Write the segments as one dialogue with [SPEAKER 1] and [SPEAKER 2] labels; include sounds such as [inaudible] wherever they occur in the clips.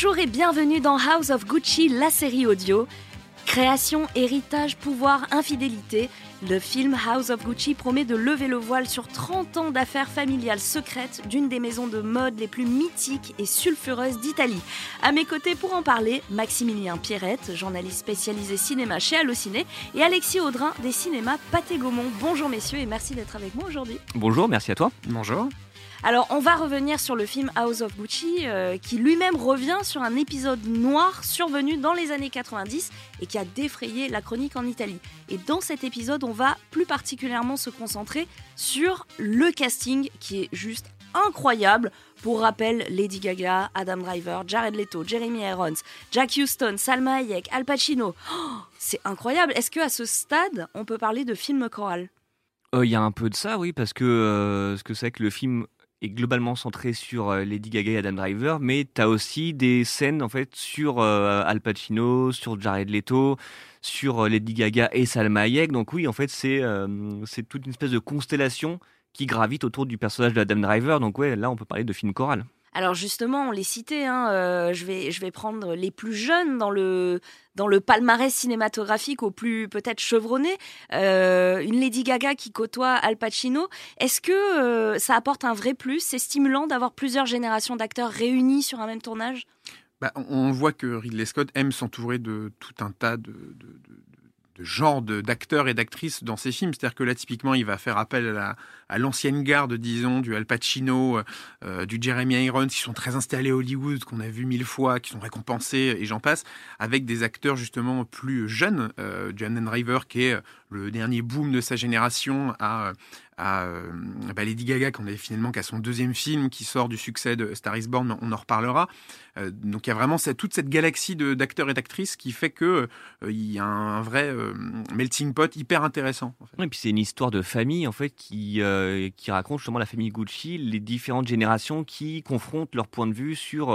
[SPEAKER 1] Bonjour et bienvenue dans House of Gucci, la série audio. Création, héritage, pouvoir, infidélité. Le film House of Gucci promet de lever le voile sur 30 ans d'affaires familiales secrètes d'une des maisons de mode les plus mythiques et sulfureuses d'Italie. À mes côtés pour en parler, Maximilien Pierrette, journaliste spécialisé cinéma chez Allociné, et Alexis Audrin des cinémas Pathé Gaumont. Bonjour messieurs et merci d'être avec moi aujourd'hui.
[SPEAKER 2] Bonjour, merci à toi.
[SPEAKER 3] Bonjour.
[SPEAKER 1] Alors, on va revenir sur le film House of Gucci, euh, qui lui-même revient sur un épisode noir survenu dans les années 90 et qui a défrayé la chronique en Italie. Et dans cet épisode, on va plus particulièrement se concentrer sur le casting qui est juste incroyable. Pour rappel, Lady Gaga, Adam Driver, Jared Leto, Jeremy Irons, Jack Houston, Salma Hayek, Al Pacino. Oh, c'est incroyable. Est-ce que à ce stade, on peut parler de film choral?
[SPEAKER 2] Il y a un peu de ça, oui, parce que euh, ce que c'est que le film est globalement centré sur euh, Lady Gaga et Adam Driver, mais tu as aussi des scènes en fait sur euh, Al Pacino, sur Jared Leto, sur euh, Lady Gaga et Salma Hayek. Donc oui, en fait, c'est c'est toute une espèce de constellation qui gravite autour du personnage de Adam Driver. Donc ouais, là, on peut parler de film choral.
[SPEAKER 1] Alors justement, on les citait, hein, euh, je, vais, je vais prendre les plus jeunes dans le, dans le palmarès cinématographique au plus peut-être chevronné. Euh, une Lady Gaga qui côtoie Al Pacino. Est-ce que euh, ça apporte un vrai plus? C'est stimulant d'avoir plusieurs générations d'acteurs réunis sur un même tournage?
[SPEAKER 3] Bah, on voit que Ridley Scott aime s'entourer de tout un tas de, de genre d'acteurs et d'actrices dans ses films. C'est-à-dire que là, typiquement, il va faire appel à l'ancienne garde, disons, du Al Pacino, euh, du Jeremy Irons, qui sont très installés à Hollywood, qu'on a vu mille fois, qui sont récompensés, et j'en passe, avec des acteurs justement plus jeunes. Euh, du Driver, qui est le dernier boom de sa génération, à, à euh, bah, Lady Gaga, qu'on avait finalement qu'à son deuxième film, qui sort du succès de Star is Born, on en reparlera. Euh, donc il y a vraiment toute cette galaxie d'acteurs et d'actrices qui fait que euh, il y a un, vrai melting pot hyper intéressant.
[SPEAKER 2] Et puis c'est une histoire de famille en fait qui, qui raconte justement la famille Gucci, les différentes générations qui confrontent leur point de vue sur,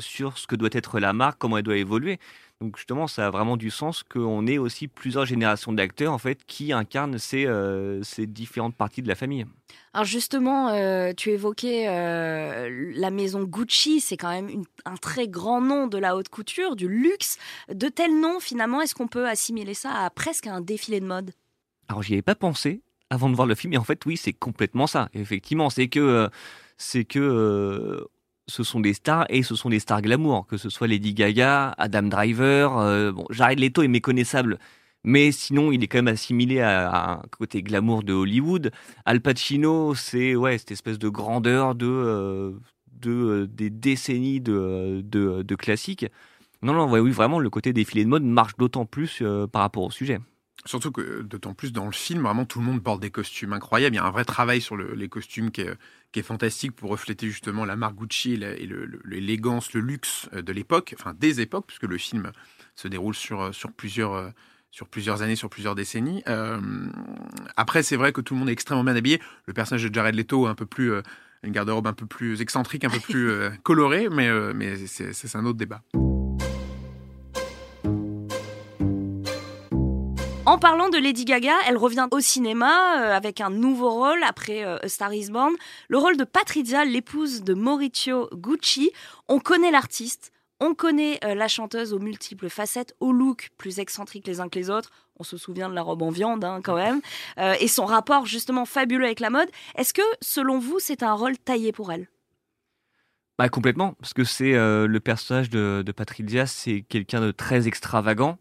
[SPEAKER 2] sur ce que doit être la marque, comment elle doit évoluer. Donc justement, ça a vraiment du sens qu'on ait aussi plusieurs générations d'acteurs en fait qui incarnent ces, euh, ces différentes parties de la famille.
[SPEAKER 1] Alors justement, euh, tu évoquais euh, la maison Gucci, c'est quand même un très grand nom de la haute couture, du luxe. De tels noms, finalement, est-ce qu'on peut assimiler ça à presque un défilé de mode?
[SPEAKER 2] Alors j'y avais pas pensé avant de voir le film, et en fait oui, c'est complètement ça. Effectivement, c'est que c'est que ce sont des stars et ce sont des stars glamour, que ce soit Lady Gaga, Adam Driver. Euh, bon, Jared Leto est méconnaissable, mais sinon il est quand même assimilé à, un côté glamour de Hollywood. Al Pacino, c'est ouais cette espèce de grandeur de euh, de euh, des décennies de, de classiques. Non, non, oui, vraiment le côté défilé de mode marche d'autant plus par rapport au sujet.
[SPEAKER 3] Surtout que d'autant plus dans le film, vraiment tout le monde porte des costumes incroyables. Il y a un vrai travail sur les costumes qui est, qui est, fantastique pour refléter justement la marque Gucci et l'élégance, le, luxe euh, de l'époque, enfin des époques, puisque le film se déroule sur, euh, sur, plusieurs, euh, sur plusieurs années, sur plusieurs décennies. après, c'est vrai que tout le monde est extrêmement bien habillé. Le personnage de Jared Leto, un peu plus, une garde-robe un peu plus excentrique, un peu plus [laughs] colorée, mais, mais c'est un autre débat.
[SPEAKER 1] En parlant de Lady Gaga, elle revient au cinéma euh, avec un nouveau rôle après euh, Star is Born, le rôle de Patrizia, l'épouse de Maurizio Gucci. On connaît l'artiste, on connaît euh, la chanteuse aux multiples facettes, au look plus excentrique les uns que les autres. On se souvient de la robe en viande hein, quand même, [laughs] et son rapport justement fabuleux avec la mode. Est-ce que, selon vous, c'est un rôle taillé pour elle?
[SPEAKER 2] Bah, complètement, parce que c'est le personnage de, de Patrizia, c'est quelqu'un de très extravagant,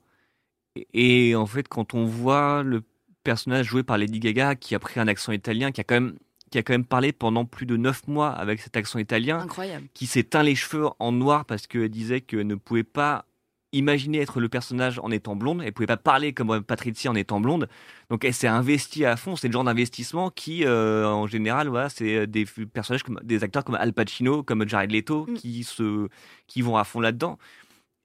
[SPEAKER 2] et en fait, quand on voit le personnage joué par Lady Gaga qui a pris un accent italien, qui a quand même qui a quand même parlé pendant plus de neuf mois avec cet accent italien,
[SPEAKER 1] Incroyable.
[SPEAKER 2] qui s'est teint les cheveux en noir parce qu'elle disait qu'elle ne pouvait pas imaginer être le personnage en étant blonde, elle pouvait pas parler comme Patricia en étant blonde, donc elle s'est investie à fond, c'est le genre d'investissement qui, euh, en général, voilà, c'est des personnages comme des acteurs comme Al Pacino, comme Jared Leto, mm. qui se, qui vont à fond là-dedans.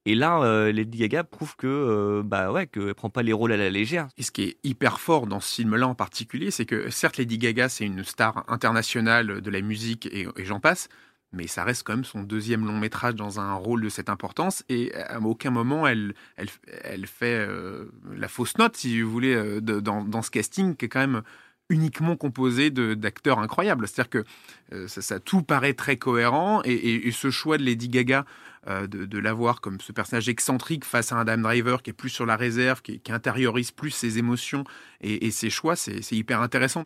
[SPEAKER 2] Et là, euh, Lady Gaga prouve que, euh, bah ouais, qu'elle prend pas les rôles à la légère.
[SPEAKER 3] Et ce qui est hyper fort dans ce film-là en particulier, c'est que certes, Lady Gaga, c'est une star internationale de la musique et, j'en passe, mais ça reste quand même son deuxième long métrage dans un rôle de cette importance et à aucun moment elle, elle, elle fait euh, la fausse note, si vous voulez, dans, dans, ce casting qui est quand même uniquement composé d'acteurs incroyables. C'est-à-dire que ça, tout paraît très cohérent et, ce choix de Lady Gaga de, de l'avoir comme ce personnage excentrique face à un Adam Driver qui est plus sur la réserve, qui, qui intériorise plus ses émotions et, et ses choix, c'est hyper intéressant.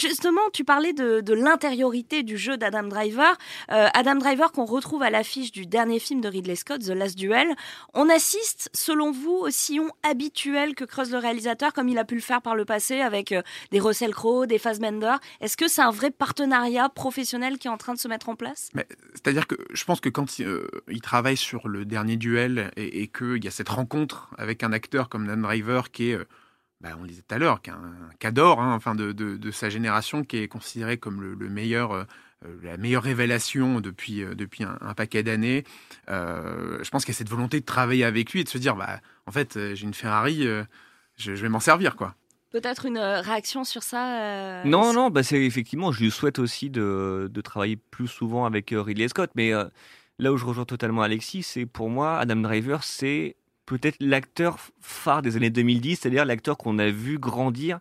[SPEAKER 1] Justement, tu parlais de, l'intériorité du jeu d'Adam Driver. Euh, Adam Driver qu'on retrouve à l'affiche du dernier film de Ridley Scott, The Last Duel. On assiste, selon vous, au sillon habituel que creuse le réalisateur, comme il a pu le faire par le passé avec euh, des Russell Crowe, des Fassbender. Est-ce que c'est un vrai partenariat professionnel qui est en train de se mettre en place?
[SPEAKER 3] C'est-à-dire que je pense que quand euh, il, travaille sur le dernier duel et, et qu'il y a cette rencontre avec un acteur comme Adam Driver qui est bah, on le disait tout à l'heure, qu'un cador hein, enfin de, de, sa génération, qui est considéré comme le, meilleur, euh, la meilleure révélation depuis, euh, depuis un, paquet d'années. Euh, je pense qu'il y a cette volonté de travailler avec lui et de se dire, bah, en fait, j'ai une Ferrari, je, vais m'en servir, quoi.
[SPEAKER 1] Peut-être une réaction sur ça
[SPEAKER 2] Non, non, bah c'est effectivement, je lui souhaite aussi de, de travailler plus souvent avec Ridley Scott, mais là où je rejoins totalement Alexis, c'est pour moi, Adam Driver, c'est peut-être l'acteur phare des années 2010, c'est-à-dire l'acteur qu'on a vu grandir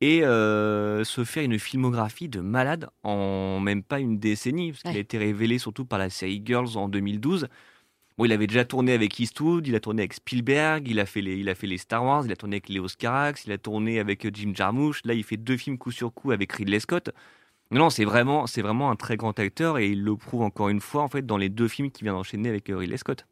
[SPEAKER 2] et euh, se faire une filmographie de malade en même pas une décennie, parce qu'il a été révélé surtout par la série Girls en 2012. Bon, il avait déjà tourné avec Eastwood, il a tourné avec Spielberg, il a fait les, il a fait les Star Wars, il a tourné avec Léo Carax, il a tourné avec Jim Jarmusch. Là, il fait deux films coup sur coup avec Ridley Scott. Non, c'est vraiment, c'est vraiment un très grand acteur et il le prouve encore une fois en fait dans les deux films qu'il vient d'enchaîner avec euh, Ridley Scott.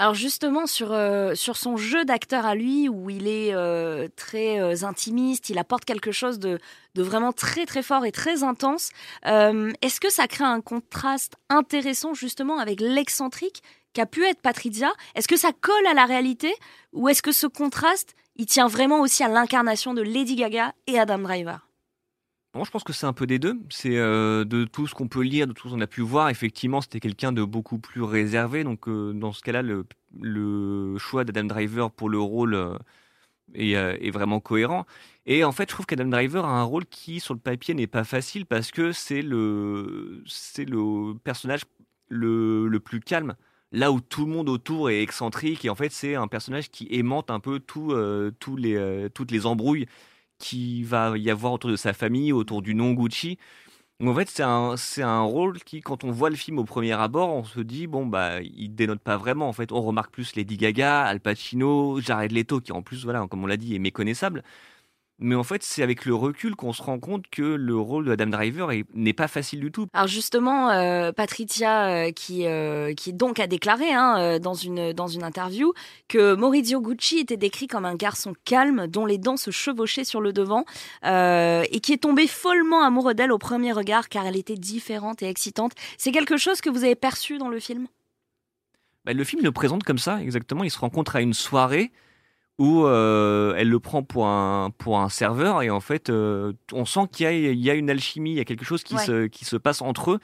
[SPEAKER 1] Alors justement sur euh, sur son jeu d'acteur à lui où il est euh, très euh, intimiste, il apporte quelque chose de, de vraiment très très fort et très intense. Est-ce que ça crée un contraste intéressant justement avec l'excentrique qu'a pu être Patrizia Est-ce que ça colle à la réalité? Ou est-ce que ce contraste il tient vraiment aussi à l'incarnation de Lady Gaga et Adam Driver?
[SPEAKER 2] Je pense que c'est un peu des deux. C'est euh, de tout ce qu'on peut lire, de tout ce qu'on a pu voir. Effectivement, c'était quelqu'un de beaucoup plus réservé. Donc, euh, dans ce cas-là, le, choix d'Adam Driver pour le rôle euh, est, vraiment cohérent. Et en fait, je trouve qu'Adam Driver a un rôle qui, sur le papier, n'est pas facile parce que c'est le, c'est le personnage le, le, plus calme. Là où tout le monde autour est excentrique, et en fait, c'est un personnage qui aimante un peu tout, tous les, toutes les embrouilles qui va y avoir autour de sa famille, autour du nom Gucci. en fait, c'est un, c'est un rôle qui, quand on voit le film au premier abord, on se dit, bon, bah, il dénote pas vraiment. En fait, on remarque plus Lady Gaga, Al Pacino, Jared Leto, qui en plus, voilà, comme on l'a dit, est méconnaissable. Mais en fait, c'est avec le recul qu'on se rend compte que le rôle de Adam Driver n'est pas facile du tout.
[SPEAKER 1] Alors justement, euh, Patricia, euh, qui, euh, qui donc a déclaré hein, dans, une, dans une interview que Maurizio Gucci était décrit comme un garçon calme dont les dents se chevauchaient sur le devant et qui est tombé follement amoureux d'elle au premier regard car elle était différente et excitante. C'est quelque chose que vous avez perçu dans le film?
[SPEAKER 2] Bah, Le film le présente comme ça, exactement. Il se rencontre à une soirée où euh, elle le prend pour un, pour un serveur et en fait, euh, on sent qu'il y, y, a une alchimie, il y a quelque chose qui, se, qui se passe entre eux.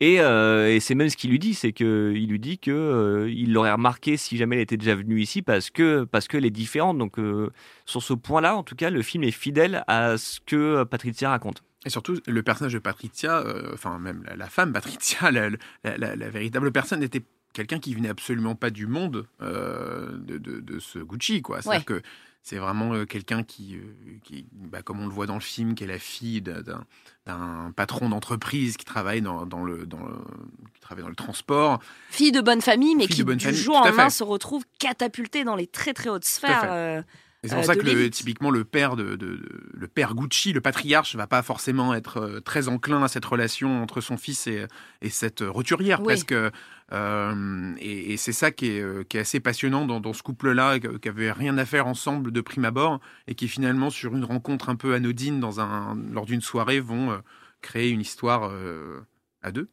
[SPEAKER 2] Et, euh, et c'est même ce qu'il lui dit, c'est qu'il lui dit que il l'aurait remarqué si jamais elle était déjà venue ici parce que parce qu'elle est différente. Donc sur ce point-là, en tout cas, le film est fidèle à ce que Patricia raconte.
[SPEAKER 3] Et surtout, le personnage de Patricia, enfin même la, femme Patricia, [laughs] la, la, la, véritable personne n'était quelqu'un qui venait absolument pas du monde euh, de, de, ce Gucci, quoi. C'est-à-dire que c'est vraiment euh, quelqu'un qui, euh, qui bah, comme on le voit dans le film, qui est la fille d'un patron d'entreprise qui travaille dans, dans le, dans le, qui travaille dans le transport.
[SPEAKER 1] Fille de bonne famille, mais qui du jour en main se retrouve catapultée dans les très très hautes sphères.
[SPEAKER 3] Et c'est pour ça que typiquement le père de, de, le père Gucci, le patriarche, va pas forcément être très enclin à cette relation entre son fils et, et cette roturière. Presque euh, et, c'est ça qui est, euh, qui est, assez passionnant dans, dans ce couple-là, qui avait rien à faire ensemble de prime abord, et qui finalement, sur une rencontre un peu anodine dans un, lors d'une soirée, vont euh, créer une histoire à deux.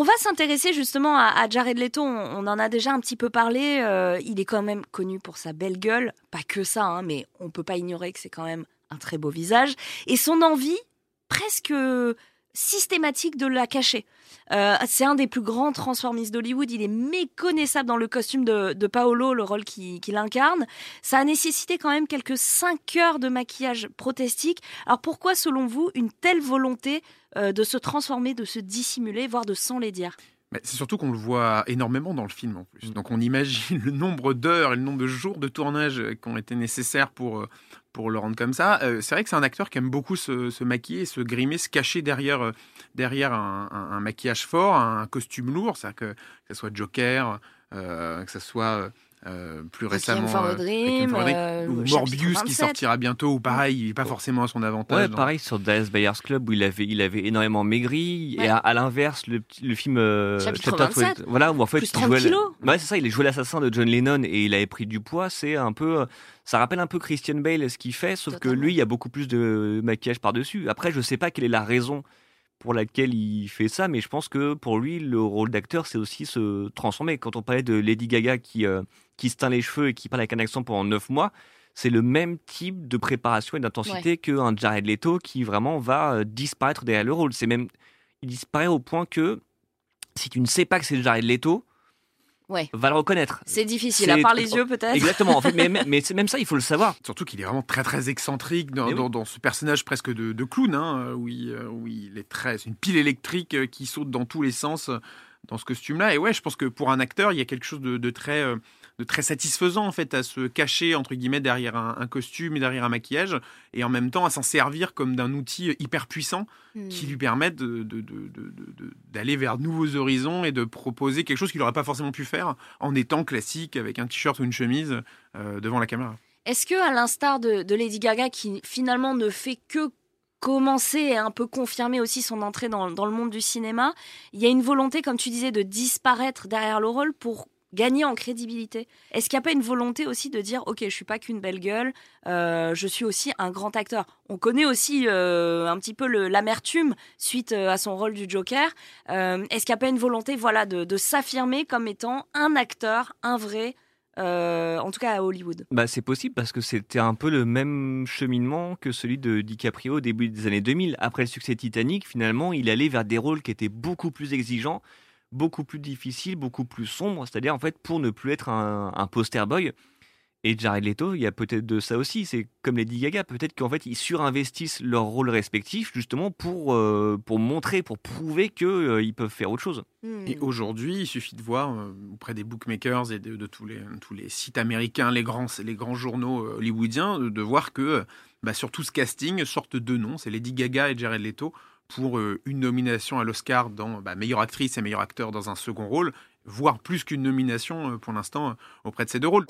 [SPEAKER 1] On va s'intéresser justement à, Jared Leto. On, en a déjà un petit peu parlé. il est quand même connu pour sa belle gueule. Pas que ça, hein, mais on peut pas ignorer que c'est quand même un très beau visage. Et son envie, presque systématique de la cacher. Euh, c'est un des plus grands transformistes d'Hollywood. Il est méconnaissable dans le costume de, Paolo, le rôle qu'il qui incarne. Ça a nécessité quand même quelques 5 heures de maquillage protestique. Alors pourquoi, selon vous, une telle volonté euh, de se transformer, de se dissimuler, voire de s'enlaidir
[SPEAKER 3] Mais c'est surtout qu'on le voit énormément dans le film en plus. Donc on imagine [laughs] le nombre d'heures et le nombre de jours de tournage qui ont été nécessaires pour, pour le rendre comme ça. Euh, c'est vrai que c'est un acteur qui aime beaucoup se, maquiller, se grimer, se cacher derrière, euh, derrière un, maquillage fort, un costume lourd. C'est-à-dire que, que ce soit Joker, euh, que ce soit euh, plus récemment
[SPEAKER 1] euh, Dream,
[SPEAKER 3] euh, ou Morbius qui sortira bientôt ou pareil il n'est pas forcément à son avantage
[SPEAKER 2] ouais, pareil sur Dallas Buyers Club où il avait il avait énormément maigri et à, l'inverse le, le film
[SPEAKER 1] Chapitre 27.
[SPEAKER 2] voilà où en fait
[SPEAKER 1] plus 30 il kilos.
[SPEAKER 2] ouais c'est ça il est joué l'assassin de John Lennon et il avait pris du poids c'est un peu ça rappelle un peu Christian Bale ce qu'il fait sauf que lui il y a beaucoup plus de maquillage par dessus après je sais pas quelle est la raison pour laquelle il fait ça, mais je pense que pour lui, le rôle d'acteur, c'est aussi se transformer. Quand on parlait de Lady Gaga qui, euh, qui se teint les cheveux et qui parle avec un accent pendant neuf mois, c'est le même type de préparation et d'intensité qu'un Jared Leto qui vraiment va euh, disparaître derrière le rôle. C'est même, il disparaît au point que si tu ne sais pas que c'est Jared Leto,
[SPEAKER 1] ouais.
[SPEAKER 2] va le reconnaître.
[SPEAKER 1] C'est difficile, à part les yeux peut-être.
[SPEAKER 2] Exactement, en fait, mais, mais, [laughs] même ça, il faut le savoir.
[SPEAKER 3] Surtout qu'il est vraiment très très excentrique dans, dans, ce personnage presque de, de clown, hein, où, il, euh, où, il, est très. C'est une pile électrique euh, qui saute dans tous les sens euh, dans ce costume-là. Et ouais, je pense que pour un acteur, il y a quelque chose de, de très de très satisfaisant en fait à se cacher entre guillemets derrière un, costume et derrière un maquillage et en même temps à s'en servir comme d'un outil hyper puissant hmm. qui lui permet d'aller vers de nouveaux horizons et de proposer quelque chose qu'il n'aurait pas forcément pu faire en étant classique avec un t-shirt ou une chemise euh, devant la caméra.
[SPEAKER 1] Est-ce que à l'instar de, Lady Gaga qui finalement ne fait que commencer et un peu confirmer aussi son entrée dans, le monde du cinéma. Il y a une volonté, comme tu disais, de disparaître derrière le rôle pour gagner en crédibilité Est-ce qu'il n'y a pas une volonté aussi de dire, ok, je suis pas qu'une belle gueule, euh, je suis aussi un grand acteur? On connaît aussi euh, un petit peu l'amertume suite euh, à son rôle du Joker. Est-ce qu'il n'y a pas une volonté, voilà, de, s'affirmer comme étant un acteur, un vrai en tout cas à Hollywood.
[SPEAKER 2] Bah, c'est possible parce que c'était un peu le même cheminement que celui de DiCaprio au début des années 2000. Après le succès Titanic, finalement, il allait vers des rôles qui étaient beaucoup plus exigeants beaucoup plus difficile, beaucoup plus sombre, c'est-à-dire en fait pour ne plus être un, poster boy. Et Jared Leto, il y a peut-être de ça aussi. C'est comme Lady Gaga, peut-être qu'en fait ils surinvestissent leurs rôles respectifs justement pour, euh, pour montrer, pour prouver qu'ils euh, peuvent faire autre chose.
[SPEAKER 3] Hmm. Et aujourd'hui, il suffit de voir euh, auprès des bookmakers et de, tous, les, tous les sites américains, les grands, les grands journaux hollywoodiens, de, voir que bah, sur tout ce casting sortent deux noms, c'est Lady Gaga et Jared Leto pour euh, une nomination à l'Oscar dans bah, meilleure actrice et meilleur acteur dans un second rôle, voire plus qu'une nomination euh, pour l'instant auprès de ces deux rôles.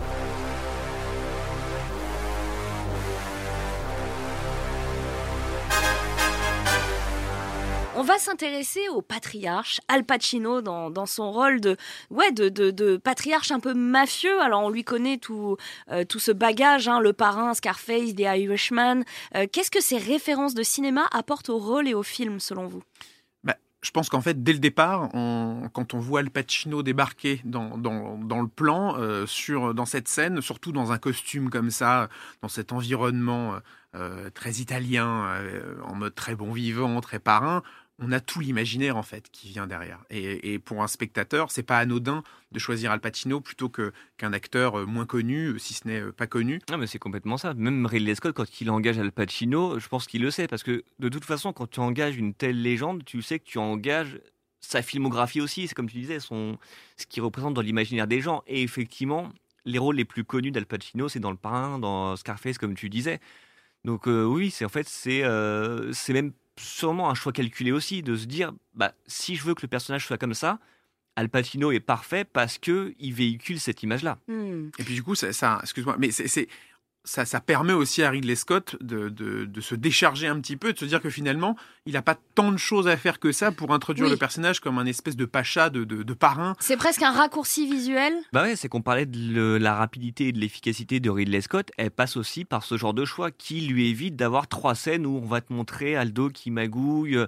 [SPEAKER 1] On va s'intéresser au patriarche Al Pacino dans, son rôle de, ouais, de, patriarche un peu mafieux. Alors on lui connaît tout, euh, tout ce bagage, hein, le parrain, Scarface, The Irishman. Euh, qu'est-ce que ces références de cinéma apportent au rôle et au film selon vous?
[SPEAKER 3] Bah, je pense qu'en fait, dès le départ, quand on voit Al Pacino débarquer dans, le plan, euh, sur, dans cette scène, surtout dans un costume comme ça, dans cet environnement très italien, en mode très bon vivant, très parrain, on a tout l'imaginaire en fait qui vient derrière. Et, pour un spectateur, c'est pas anodin de choisir Al Pacino plutôt que qu'un acteur euh, moins connu, euh, si ce n'est euh, pas connu.
[SPEAKER 2] Non, mais c'est complètement ça. Même Ridley Scott, quand il engage Al Pacino, je pense qu'il le sait parce que de toute façon, quand tu engages une telle légende, tu sais que tu engages sa filmographie aussi. C'est comme tu disais, ce qu'il représente dans l'imaginaire des gens. Et effectivement, les rôles les plus connus d'Al Pacino, c'est dans Le Parrain, dans Scarface, comme tu disais. Donc oui, c'est en fait c'est c'est même sûrement un choix calculé aussi de se dire bah, si je veux que le personnage soit comme ça, Al Pacino est parfait parce que il véhicule cette image-là.
[SPEAKER 1] Hmm.
[SPEAKER 3] Et puis du coup, ça, ça excuse-moi, mais c'est ça, ça, permet aussi à Ridley Scott de, de, de, se décharger un petit peu, de se dire que finalement, il n'a pas tant de choses à faire que ça pour introduire le personnage comme un espèce de pacha, de, de, de parrain.
[SPEAKER 1] C'est presque un raccourci visuel.
[SPEAKER 2] Bah ouais, c'est qu'on parlait de la rapidité et de l'efficacité de Ridley Scott. Elle passe aussi par ce genre de choix qui lui évite d'avoir trois scènes où on va te montrer Aldo qui magouille.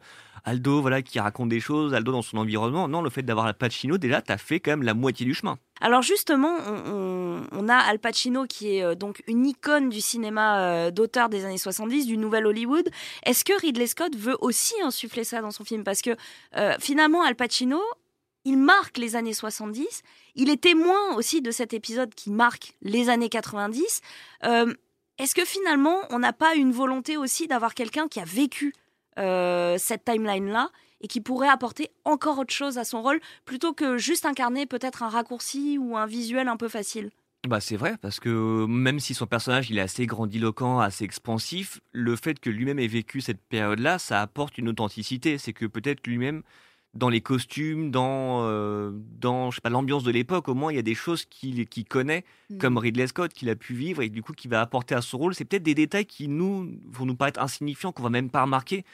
[SPEAKER 2] Aldo voilà qui raconte des choses, Aldo dans son environnement. Non, le fait d'avoir Al Pacino, déjà, t'as fait quand même la moitié du chemin.
[SPEAKER 1] Alors justement, on, a Al Pacino qui est euh, donc une icône du cinéma euh, d'auteur des années 70, du nouvel Hollywood. Est-ce que Ridley Scott veut aussi insuffler ça dans son film? Parce que euh, finalement, Al Pacino, il marque les années 70. Il est témoin aussi de cet épisode qui marque les années 90. Est-ce que finalement, on n'a pas une volonté aussi d'avoir quelqu'un qui a vécu cette timeline-là? Et qui pourrait apporter encore autre chose à son rôle plutôt que juste incarner peut-être un raccourci ou un visuel un peu facile.
[SPEAKER 2] Bah c'est vrai parce que même si son personnage il est assez grandiloquent, assez expansif, le fait que lui-même ait vécu cette période-là, ça apporte une authenticité. C'est que peut-être lui-même dans les costumes, dans euh, dans je sais pas l'ambiance de l'époque, au moins il y a des choses qu'il connaît,
[SPEAKER 1] Mm.
[SPEAKER 2] comme Ridley Scott qu'il a pu vivre et du coup qui va apporter à son rôle. C'est peut-être des détails qui nous vont nous paraître insignifiants, qu'on va même pas remarquer.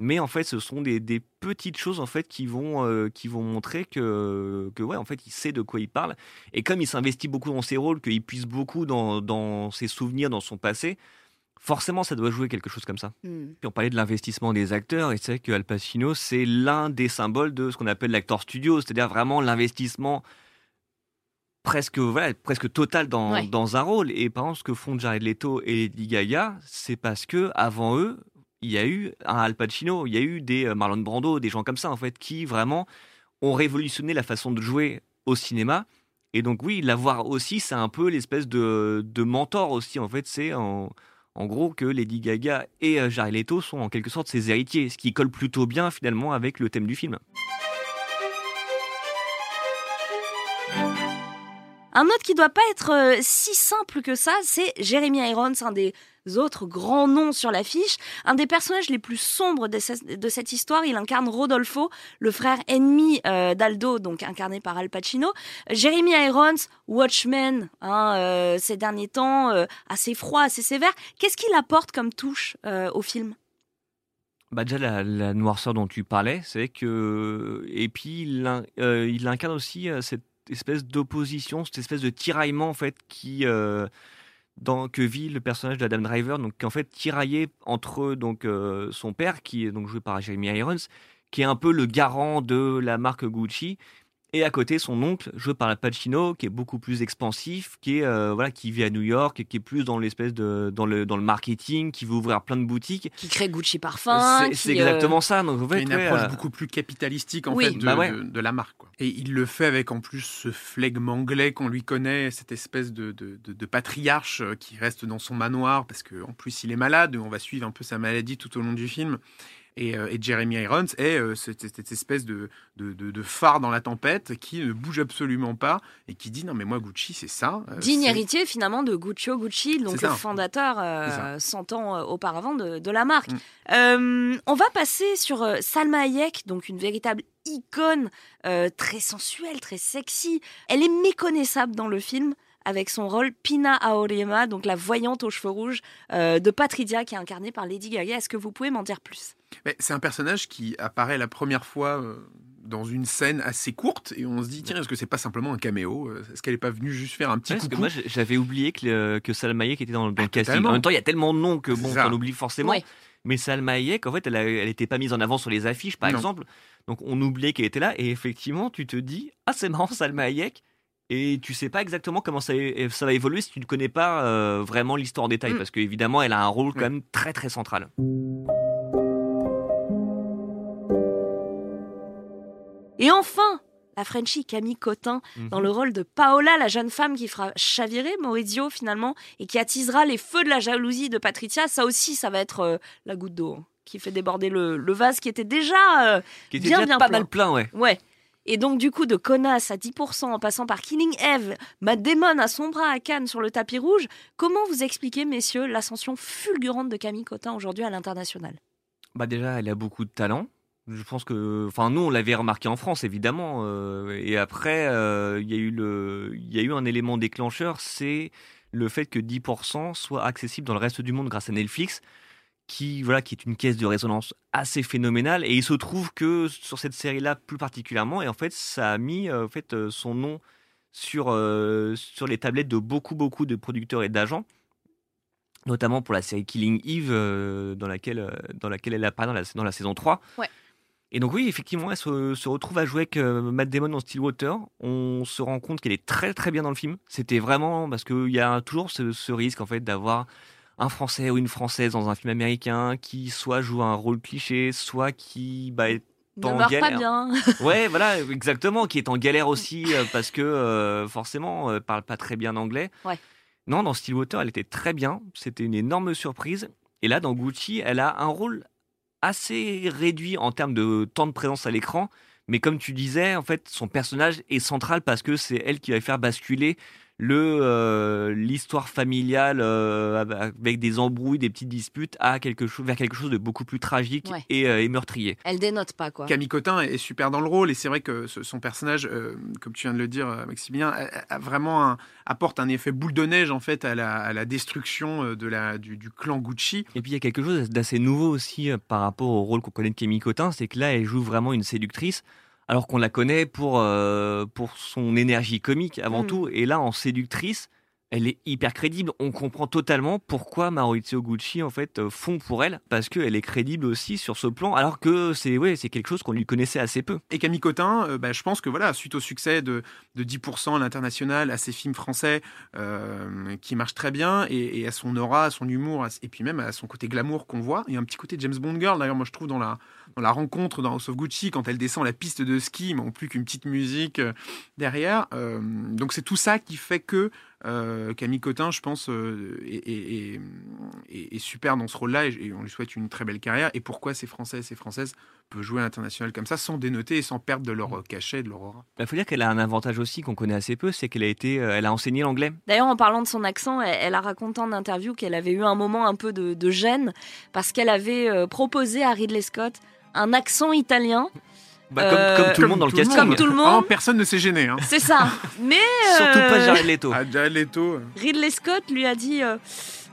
[SPEAKER 2] Mais en fait, ce sont des, des petites choses en fait qui vont euh, qui vont montrer que que ouais en fait il sait de quoi il parle et comme il s'investit beaucoup dans ses rôles, qu'il puise beaucoup dans, dans ses souvenirs, dans son passé, forcément ça doit jouer quelque chose comme ça.
[SPEAKER 1] Hmm.
[SPEAKER 2] Puis on parlait de l'investissement des acteurs et c'est que Al Pacino c'est l'un des symboles de ce qu'on appelle l'acteur studio, c'est-à-dire vraiment l'investissement presque voilà, presque total dans,
[SPEAKER 1] Ouais.
[SPEAKER 2] dans un rôle. Et par exemple ce que font Jared Leto et Lady Gaga, c'est parce que avant eux il y a eu un Al Pacino, il y a eu des euh, Marlon Brando, des gens comme ça en fait qui vraiment ont révolutionné la façon de jouer au cinéma. Et donc oui, l'avoir aussi, c'est un peu l'espèce de, mentor aussi. En fait, c'est en, en gros que Lady Gaga et euh, Jared Leto sont en quelque sorte ses héritiers, ce qui colle plutôt bien finalement avec le thème du film.
[SPEAKER 1] Un autre qui doit pas être euh, si simple que ça, c'est Jeremy Irons, un des autres grands noms sur l'affiche, un des personnages les plus sombres de, ce- de cette histoire. Il incarne Rodolfo, le frère ennemi euh, d'Aldo, donc incarné par Al Pacino. Jeremy Irons, Watchmen, hein, euh, ces derniers temps, euh, assez froid, assez sévère. Qu'est-ce qu'il apporte comme touche au film?
[SPEAKER 2] Bah déjà la, noirceur dont tu parlais, c'est que et puis il, in- il incarne aussi cette espèce d'opposition, cette espèce de tiraillement en fait qui dans que vit le personnage d'Adam Driver, donc qui en fait tiraillé entre donc euh, son père qui est donc joué par Jeremy Irons, qui est un peu le garant de la marque Gucci. Et à côté, son oncle, joué par Al Pacino, qui est beaucoup plus expansif, qui est euh, voilà, qui vit à New York, et qui est plus dans l'espèce de dans le dans le marketing, qui veut ouvrir plein de boutiques.
[SPEAKER 1] Qui crée Gucci Parfum
[SPEAKER 2] C'est
[SPEAKER 1] euh,
[SPEAKER 2] exactement ça. Donc, en
[SPEAKER 3] Il y a
[SPEAKER 2] fait,
[SPEAKER 3] une
[SPEAKER 2] ouais,
[SPEAKER 3] approche
[SPEAKER 2] euh,
[SPEAKER 3] beaucoup plus capitalistique en
[SPEAKER 1] Oui.
[SPEAKER 3] fait de,
[SPEAKER 2] Bah ouais.
[SPEAKER 3] de- de la marque. quoi. Et il le fait avec en plus ce flegme anglais qu'on lui connaît, cette espèce de, de- de- de patriarche qui reste dans son manoir parce qu'en plus il est malade. On va suivre un peu sa maladie tout au long du film. Et, euh, et Jeremy Irons est euh, cette, cette espèce de, de, de- de phare dans la tempête qui ne bouge absolument pas et qui dit non mais moi Gucci c'est ça. euh,
[SPEAKER 1] Digne héritier finalement de Guccio Gucci, donc le fondateur euh,
[SPEAKER 3] C'est ça.
[SPEAKER 1] 100 ans auparavant de, de la marque.
[SPEAKER 3] Mm.
[SPEAKER 1] Euh, on va passer sur Salma Hayek, donc une véritable icône euh, très sensuelle, très sexy. Elle est méconnaissable dans le film avec son rôle Pina Aorema, donc la voyante aux cheveux rouges euh, de Patridia qui est incarnée par Lady Gaga. Est-ce que vous pouvez m'en dire plus?
[SPEAKER 3] C'est un personnage qui apparaît la première fois euh, dans une scène assez courte et on se dit tiens est-ce que c'est pas simplement un caméo Euh, Est-ce qu'elle est pas venue juste faire un petit
[SPEAKER 2] Ouais, parce que moi j'avais oublié que, le- que Salma Hayek était dans, le- dans le
[SPEAKER 3] Ah,
[SPEAKER 2] casting.
[SPEAKER 3] totalement.
[SPEAKER 2] En même temps, il y a tellement de noms que bon, on oublie forcément.
[SPEAKER 1] Ouais.
[SPEAKER 2] Mais Salma Hayek, en fait, elle, a- elle était pas mise en avant sur les affiches, par
[SPEAKER 3] Non.
[SPEAKER 2] exemple. Donc on oubliait qu'elle était là. Et effectivement, tu te dis, ah c'est marrant, Salma Hayek. Et tu sais pas exactement comment ça, ça va évoluer si tu ne connais pas euh, vraiment l'histoire en détail.
[SPEAKER 1] Mm.
[SPEAKER 2] Parce qu'évidemment, elle a un rôle quand même très très central.
[SPEAKER 1] Et enfin, la Frenchie Camille Cotin dans le rôle de Paola, la jeune femme qui fera chavirer Maurizio finalement et qui attisera les feux de la jalousie de Patricia. Ça aussi, ça va être euh, la goutte d'eau hein, qui fait déborder le, le vase qui était déjà... euh,
[SPEAKER 2] Qui était
[SPEAKER 1] bien,
[SPEAKER 2] déjà
[SPEAKER 1] bien
[SPEAKER 2] pas
[SPEAKER 1] plein.
[SPEAKER 2] mal plein, ouais.
[SPEAKER 1] ouais. Et donc du coup, de connasse à 10% en passant par Killing Eve, Matt Damon à son bras à Cannes sur le tapis rouge, comment vous expliquez, messieurs, l'ascension fulgurante de Camille Cotin aujourd'hui à l'international?
[SPEAKER 2] Bah déjà, elle a beaucoup de talent. Je pense que, enfin, nous on l'avait remarqué en France évidemment. euh, et après, euh, il y a eu y a eu un élément déclencheur, c'est le fait que 10% soit accessible dans le reste du monde grâce à Netflix, qui voilà, qui est une caisse de résonance assez phénoménale. Et il se trouve que sur cette série-là plus particulièrement, et en fait, ça a mis euh, en fait son nom sur sur les tablettes de beaucoup beaucoup de producteurs et d'agents notamment pour la série Killing Eve dans laquelle dans laquelle elle apparaît dans la, dans la saison 3.
[SPEAKER 1] Ouais.
[SPEAKER 2] Et donc oui, effectivement, elle se, se retrouve à jouer avec euh, Matt Damon dans Stillwater. On se rend compte qu'elle est très très bien dans le film. C'était vraiment parce qu'il y a toujours ce, ce risque en fait d'avoir un Français ou une Française dans un film américain qui soit joue un rôle cliché, soit qui bah, est
[SPEAKER 1] Ne
[SPEAKER 2] T'en
[SPEAKER 1] meurs pas
[SPEAKER 2] galère.
[SPEAKER 1] bien. [laughs]
[SPEAKER 2] Ouais, voilà, exactement, qui est en galère aussi euh, parce que euh, forcément, euh, parle pas très bien anglais.
[SPEAKER 1] Ouais.
[SPEAKER 2] Non, dans Stillwater, elle était très bien. C'était une énorme surprise. Et là, dans Gucci, elle a un rôle assez réduit en termes de temps de présence à l'écran. Mais comme tu disais, en fait, son personnage est central parce que c'est elle qui va faire basculer le euh, l'histoire familiale euh, avec des embrouilles, des petites disputes à quelque chose vers quelque chose de beaucoup plus tragique
[SPEAKER 1] Ouais.
[SPEAKER 2] et, euh, et meurtrier.
[SPEAKER 1] Elle dénote pas, quoi.
[SPEAKER 3] Camille Cotin est super dans le rôle et c'est vrai que ce- son personnage, euh, comme tu viens de le dire, Maximilien, a, a vraiment un- apporte un effet boule de neige en fait à la, à la destruction de la, du, du clan Gucci.
[SPEAKER 2] Et puis il y a quelque chose d'assez nouveau aussi euh, par rapport au rôle qu'on connaît de Camille Cotin, c'est que là elle joue vraiment une séductrice, alors qu'on la connaît pour, euh, pour son énergie comique avant
[SPEAKER 1] Mm.
[SPEAKER 2] tout. Et là en séductrice, elle est hyper crédible. On comprend totalement pourquoi Maurizio Gucci en fait euh, fond pour elle, parce qu'elle est crédible aussi sur ce plan, alors que c'est ouais, c'est quelque chose qu'on lui connaissait assez peu.
[SPEAKER 3] Et Camille Cotin, euh, bah, je pense que voilà, suite au succès de, de 10% à l'international, à ses films français euh, qui marchent très bien, et, à son aura, à son humour, et puis même à son côté glamour qu'on voit, il y a un petit côté James Bond girl. D'ailleurs, moi je trouve dans la, dans la rencontre dans House of Gucci, quand elle descend la piste de ski, mais en plus qu'une petite musique euh, derrière. Donc c'est tout ça qui fait que euh, Camille Cotin, je pense, euh, est, est- est- est- est super dans ce rôle-là, et, et on lui souhaite une très belle carrière. Et pourquoi ces Français et ces Françaises peuvent jouer à l'international comme ça, sans dénoter et sans perdre de leur euh, cachet, de leur aura?
[SPEAKER 2] Il faut dire qu'elle a un avantage aussi qu'on connaît assez peu, c'est qu'elle a été, euh, elle a enseigné l'anglais.
[SPEAKER 1] D'ailleurs, en parlant de son accent, elle, elle a raconté en interview qu'elle avait eu un moment un peu de, de gêne parce qu'elle avait euh, proposé à Ridley Scott un accent italien.
[SPEAKER 2] Bah, comme,
[SPEAKER 1] Euh,
[SPEAKER 2] comme tout le monde dans le casting.
[SPEAKER 1] Comme tout le monde.
[SPEAKER 3] Vraiment, personne ne s'est gêné. Hein.
[SPEAKER 1] C'est ça. Mais [laughs]
[SPEAKER 2] Surtout pas
[SPEAKER 1] euh,
[SPEAKER 2] Jared Leto.
[SPEAKER 3] Ah, Jared Leto, euh,
[SPEAKER 1] Ridley Scott lui a dit euh,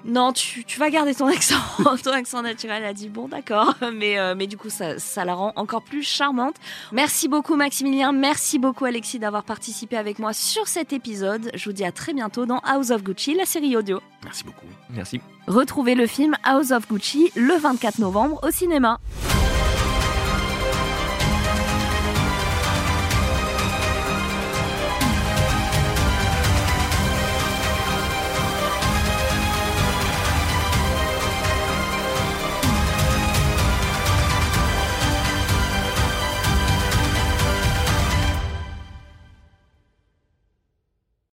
[SPEAKER 1] non, tu, tu vas garder ton [laughs] accent, ton accent naturel. Elle a dit bon, d'accord, mais euh, mais du coup ça, ça la rend encore plus charmante. Merci beaucoup Maximilien, merci beaucoup Alexis d'avoir participé avec moi sur cet épisode. Je vous dis à très bientôt dans House of Gucci, la série audio.
[SPEAKER 3] merci beaucoup.
[SPEAKER 2] Merci.
[SPEAKER 1] Retrouvez le film House of Gucci le 24 novembre au cinéma.